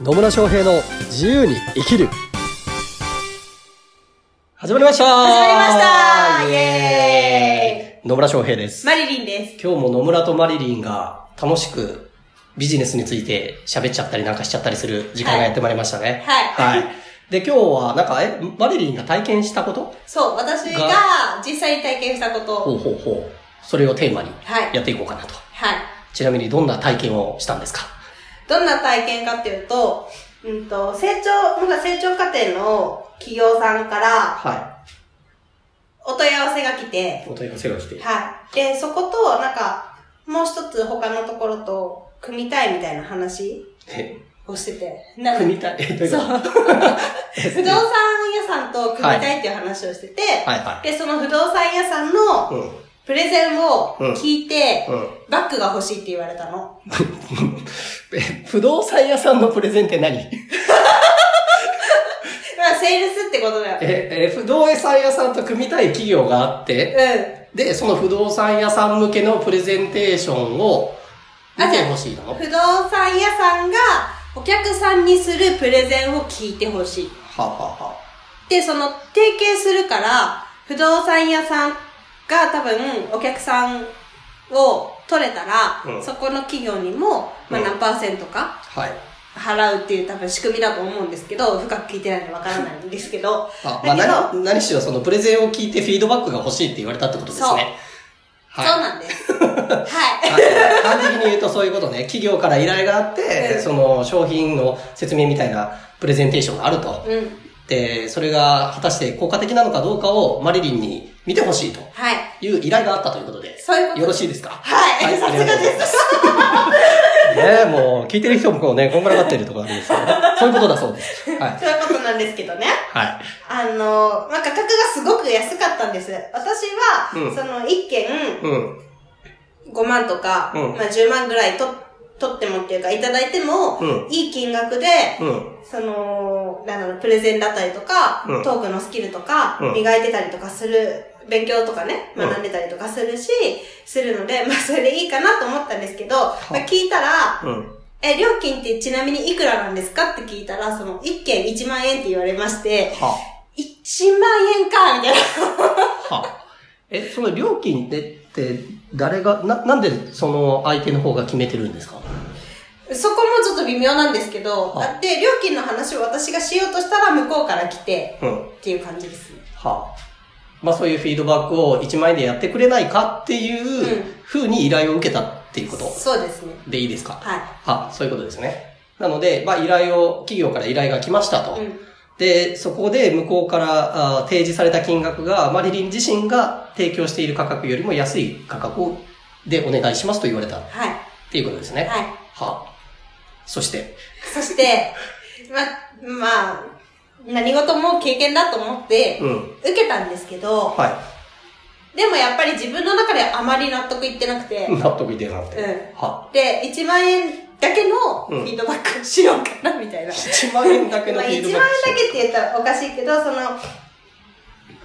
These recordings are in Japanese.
野村翔平の自由に生きる始まりました始まりましたイイエーイ野村翔平です。マリリンです。今日も野村とマリリンが楽しくビジネスについて喋っちゃったりなんかしちゃったりする時間がやってまいりましたね。はいはい。で、今日はなんか、え、マリリンが体験したことそう、私が実際に体験したことを。ほうほうほう。それをテーマにはいやっていこうかなと。はい。ちなみにどんな体験をしたんですか？どんな体験かっていうと、うんと、成長、まだ成長過程の企業さんからはお問い合わせが来てい。、お問い合わせが来て。はい。で、そこと、なんか、もう一つ他のところと組みたいみたいな話え、をしてて。な組みたい？そう。不動産屋さんと組みたいっていう話をしてて、はいはで、その不動産屋さんのい。うん。プレゼンを聞いて、うん。バッグが欲しいって言われたの。え、不動産屋さんのプレゼンって何？まあ、セールスってことだよ。え、え、不動産屋さんと組みたい企業があって、うで、その不動産屋さん向けのプレゼンテーションを見てほしいの？ん。不動産屋さんがお客さんにするプレゼンを聞いてほしい。はあはあはで、その、提携するから、不動産屋さんが多分お客さんを取れたら、うんそこの企業にも、まあうん何パーセントかはい。払うっていう多分仕組みだと思うんですけど、深く聞いてないのでわからないんですけど。あ、まあ、何、何しろそのプレゼンを聞いてフィードバックが欲しいって言われたってことですね。そうはい。なんです。はい。はい端的に言うとそういうことね。企業から依頼があって、うんその商品の説明みたいなプレゼンテーションがあると。うん。で、それが果たして効果的なのかどうかをマリリンに見てほしいとはい。いう依頼があったということで。そういうことよろしいですか？はい。さすがです。す。ねもう聞いてる人もこうね、こんがらがってるところあるんですけど、そういうことだそうです。はい。そういうことなんですけどね。はい。あの、まあ、価格がすごく安かったんです。私は、うんその一件うん。5万とか、うんまあ、10万ぐらいと取ってもっていうか、いただいても、うんいい金額で、うん。その、なんだろう、プレゼンだったりとか、うんトークのスキルとか、うん磨いてたりとかする、勉強とかね、うん学んでたりとかするし、するので、まあ、それでいいかなと思ったんですけど、まあ、聞いたら、うん。え、料金ってちなみにいくらなんですか？って聞いたら、その、1件1万円って言われまして、は1万円か、みたいな。はえ、その料金って、って誰が、な、なんでその相手の方が決めてるんですか？そこもちょっと微妙なんですけどは、で、料金の話を私がしようとしたら向こうから来て、うん。っていう感じですね。はあ。まあそういうフィードバックを1万円でやってくれないかっていううん風に依頼を受けたっていうことそうですね。でいいですか？はい。はあ、そういうことですね。なので、まあ依頼を、企業から依頼が来ましたと。うん。で、そこで向こうからあ提示された金額が、マリリン自身が提供している価格よりも安い価格をでお願いしますと言われたっはい。ていうことですね。はい。はあ。そして、そして、ま、まあ、何事も経験だと思ってう、ん。受けたんですけど、はでもやっぱり自分の中であまり納得いってなくて、い。納得いってなくて。うんはで、1万円だけのフィードバックしようかな、みたいな。1万円だけの まあ、1フィー万円だドバックしようけって言ったらおかしいけど、その、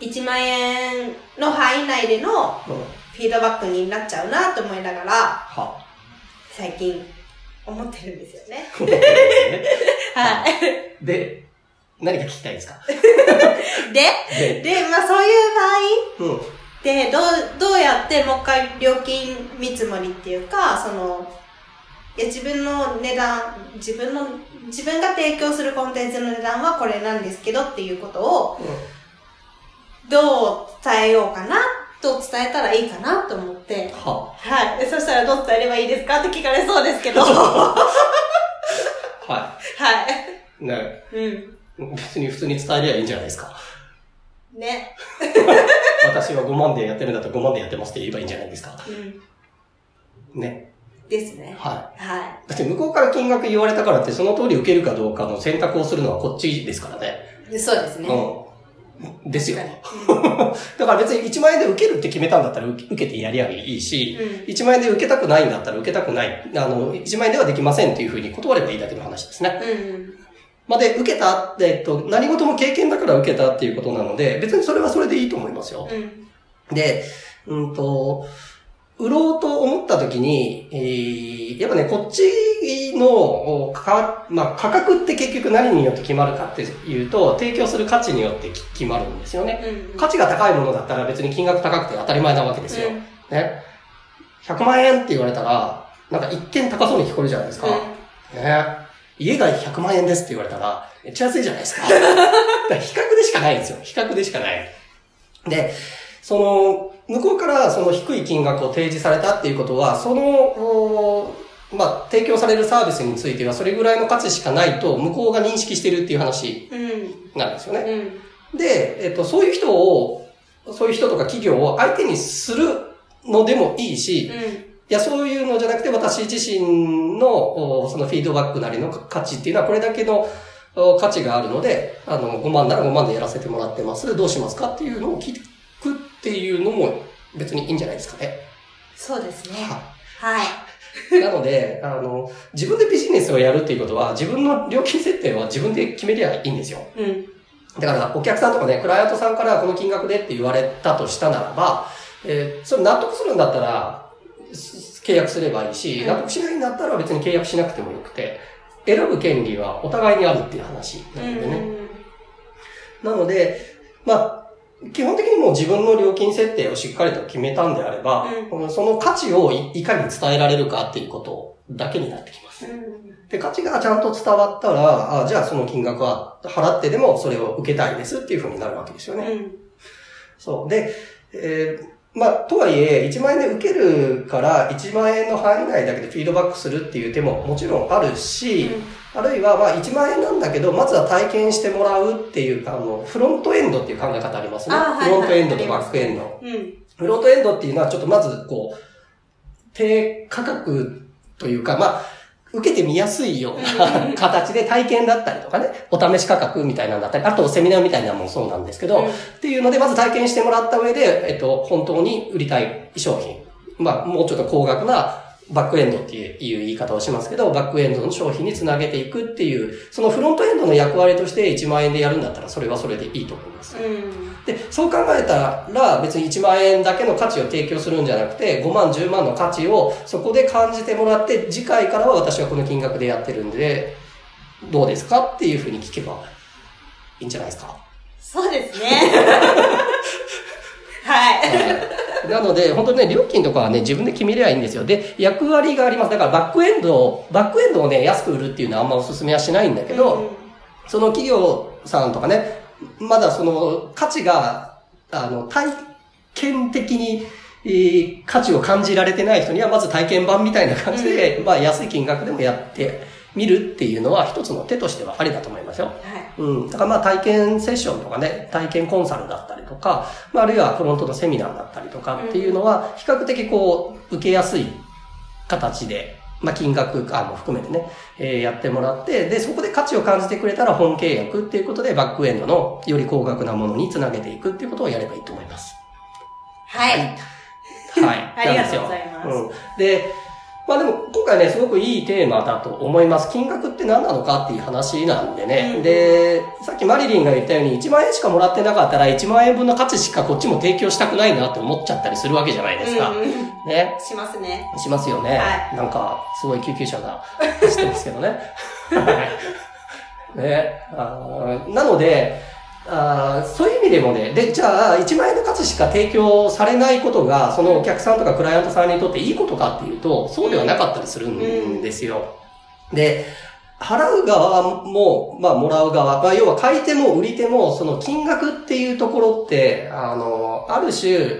1万円の範囲内でのうん。フィードバックになっちゃうなと思いながら、は最近思ってるんですよね。はい。で、何か聞きたいですか？で、で、で、まあそういう場合、うん。で、どう、どうやってもう一回料金見積もりっていうか、その、いや自分の値段、自分の、自分が提供するコンテンツの値段はこれなんですけどっていうことを、どう伝えようかな、と伝えたらいいかなと思って、ははい。でそしたらどう伝えればいいですかって聞かれそうですけど、は。あ。はい い。ね。うん。別に普通に伝えりゃいいんじゃないですか。ね。私は5万でやってるんだったら5万でやってますって言えばいいんじゃないですか。うん。ね。ですね。ははい。い。だって向こうから金額言われたからってその通り受けるかどうかの選択をするのはこっちですからね。でそうですね。うん。ですよ。確 だから別に1万円で受けるって決めたんだったら受け受けてやりゃいいし、うん1万円で受けたくないんだったら受けたくない。あの、1万円ではできませんっていうふうに断ればいいだけの話ですね。うん。まあ、で、受けたって、えっと、何事も経験だから受けたっていうことなので、別にそれはそれでいいと思いますよ。うん。で、うんと、売ろうと思った時に、えー、やっぱね、こっちのか、まあ、価格って結局何によって決まるかっていうと、提供する価値によって決まるんですよね。うんうん価値が高いものだったら別に金額高くて当たり前なわけですよ。うんね。100万円って言われたら、なんか一見高そうに聞こえるじゃないですか。ね。家が100万円ですって言われたら、めっちゃ安いじゃないですか。だから比較でしかないんですよ。比較でしかない。で、その、向こうからその低い金額を提示されたっていうことは、その、おまあ、提供されるサービスについてはそれぐらいの価値しかないと向こうが認識してるっていう話うん。なんですよね。うん。で、えっと、そういう人を、そういう人とか企業を相手にするのでもいいし、いや、そういうのじゃなくて、私自身の、おそのフィードバックなりの価値っていうのは、これだけのお価値があるので、あの、5万なら5万でやらせてもらってます。どうしますかっていうのを聞くっていうのも別にいいんじゃないですかね。そうですね。ははい。い。なので、あの、自分でビジネスをやるっていうことは、自分の料金設定は自分で決めりゃいいんですよ。うん。だから、お客さんとかね、クライアントさんからこの金額でって言われたとしたならば、えーそれ納得するんだったら、す契約すればいいし、うん納得しないんだったら別に契約しなくてもよくて、選ぶ権利はお互いにあるっていう話なのでね。なので、まあ、基本的にもう自分の料金設定をしっかりと決めたんであれば、うその価値をいいかに伝えられるかっていうことだけになってきます。うん。で、価値がちゃんと伝わったら、あじゃあその金額は払ってでもそれを受けたいですっていうふうになるわけですよね。うん。そう。で、えーまあ、とはいえ、1万円で受けるから、1万円の範囲内だけでフィードバックするっていう手ももちろんあるし、あるいは、まあ、1万円なんだけど、まずは体験してもらうっていう、あの、フロントエンドっていう考え方ありますね。あはいはいフロントエンドとバックエンド。うん。フロントエンドっていうのは、ちょっとまず、こう、低価格というか、まあ、受けてみやすいような形で体験だったりとかね、お試し価格みたいなんだったり、あとセミナーみたいなのもそうなんですけど、うんっていうので、まず体験してもらった上で、えっと、本当に売りたい商品。まあ、もうちょっと高額なバックエンドっていう言い方をしますけど、バックエンドの商品につなげていくっていう、そのフロントエンドの役割として1万円でやるんだったら、それはそれでいいと思います。うん。で、そう考えたら別に1万円だけの価値を提供するんじゃなくて、5万、10万の価値をそこで感じてもらって、次回からは私はこの金額でやってるんで、どうですかっていうふうに聞けばいいんじゃないですか。そうですね。はい。なので、本当にね、料金とかはね、自分で決めりゃいいんですよ。で、役割があります。だからバックエンドを、バックエンドをね、安く売るっていうのはあんまお勧めはしないんだけど、その企業さんとかね、まだその価値が、あの、体験的に、えー価値を感じられてない人には、まず体験版みたいな感じで、まあ安い金額でもやってみるっていうのは一つの手としてはありだと思いますよ。はい。うん。だからまあ体験セッションとかね、体験コンサルだったりとか、まああるいはフロントのセミナーだったりとかっていうのは、比較的こう、受けやすい形で、まあ金額あも含めてね、えーやってもらって、で、そこで価値を感じてくれたら本契約っていうことでバックエンドのより高額なものにつなげていくっていうことをやればいいと思います。はい。はい。ありがとうございますうん。で、まあでも今回ね、すごくいいテーマだと思います。金額って何なのかっていう話なんでね。うんで、さっきマリリンが言ったように1万円しかもらってなかったら1万円分の価値しかこっちも提供したくないなって思っちゃったりするわけじゃないですか。うんうんね。しますね。しますよね。はなんか、すごい救急車が走ってますけどね。はい。ね。あーなので、あーそういう意味でもね、で、じゃあ、1万円の価値しか提供されないことが、そのお客さんとかクライアントさんにとっていいことかっていうと、そうではなかったりするんですよ。で、払う側も、まあ、もらう側、まあ、要は買い手も売り手も、その金額っていうところって、あの、ある種、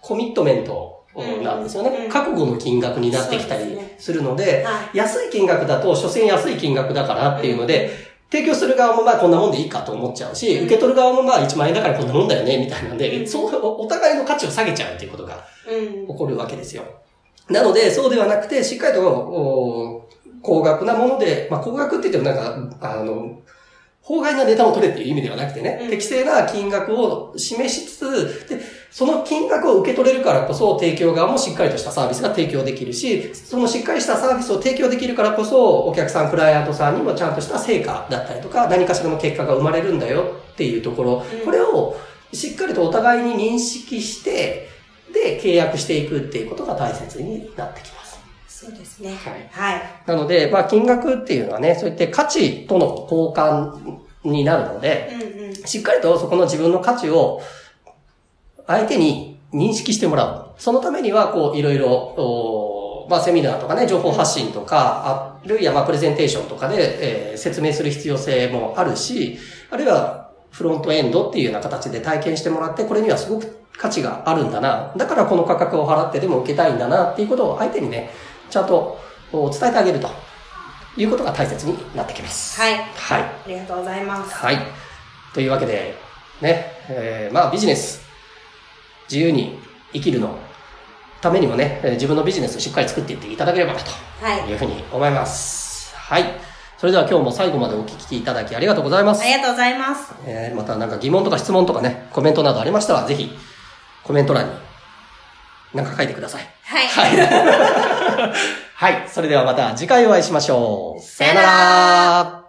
コミットメントなんですよね。うん覚悟の金額になってきたりするので、は安い金額だと、所詮安い金額だからっていうので、提供する側もまあこんなもんでいいかと思っちゃうし、うん受け取る側もまあ1万円だからこんなもんだよね、みたいなんで、うんそう、お互いの価値を下げちゃうっていうことが。起こるわけですよ。なので、そうではなくて、しっかりと、お高額なもので、まあ高額って言ってもなんか、あの、法外な値段を取れっていう意味ではなくてね、うん適正な金額を示しつつ、で、その金額を受け取れるからこそ、提供側もしっかりとしたサービスが提供できるし、そのしっかりしたサービスを提供できるからこそ、お客さん、クライアントさんにもちゃんとした成果だったりとか、何かしらの結果が生まれるんだよっていうところ、うんこれをしっかりとお互いに認識して、で契約していくっていうことが大切になってきます。そうですね。はい。はい。なので、まあ金額っていうのはね、そういって価値との交換になるので、うんうん。しっかりとそこの自分の価値を相手に認識してもらう。そのためには、こう、いろいろ、おまあ、セミナーとかね、情報発信とか、あるいは、まあ、プレゼンテーションとかで、えー説明する必要性もあるし、あるいは、フロントエンドっていうような形で体験してもらって、これにはすごく価値があるんだな。だからこの価格を払ってでも受けたいんだなっていうことを相手にね、ちゃんとお伝えてあげるということが大切になってきます。はい。はい。ありがとうございます。はい。というわけで、ね、えーまあビジネス、自由に生きるのためにもね、えー自分のビジネスをしっかり作っていっていただければなとはい。いうふうに思います。はい。それでは今日も最後までお聞きいただきありがとうございますあ。りがとうございます。えーまたなんか疑問とか質問とかね、コメントなどありましたら、ぜひコメント欄になんか書いてください。はい。はい。はい。それではまた次回お会いしましょう。さよなら